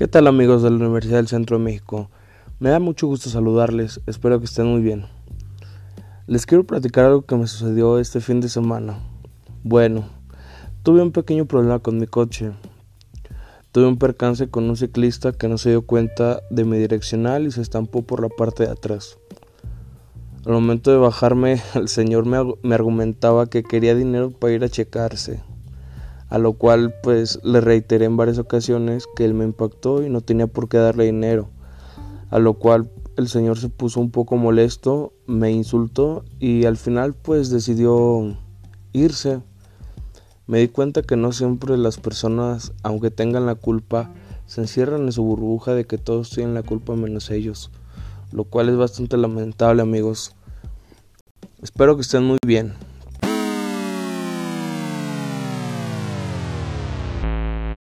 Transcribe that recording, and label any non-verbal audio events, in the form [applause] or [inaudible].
¿Qué tal amigos de la Universidad del Centro de México? Me da mucho gusto saludarles, espero que estén muy bien. Les quiero platicar algo que me sucedió este fin de semana. Bueno, tuve un pequeño problema con mi coche. Tuve un percance con un ciclista que no se dio cuenta de mi direccional y se estampó por la parte de atrás. Al momento de bajarme, [laughs] el señor me, me argumentaba que quería dinero para ir a checarse a lo cual pues le reiteré en varias ocasiones que él me impactó y no tenía por qué darle dinero, a lo cual el señor se puso un poco molesto, me insultó y al final pues decidió irse. Me di cuenta que no siempre las personas, aunque tengan la culpa, se encierran en su burbuja de que todos tienen la culpa menos ellos, lo cual es bastante lamentable amigos. Espero que estén muy bien.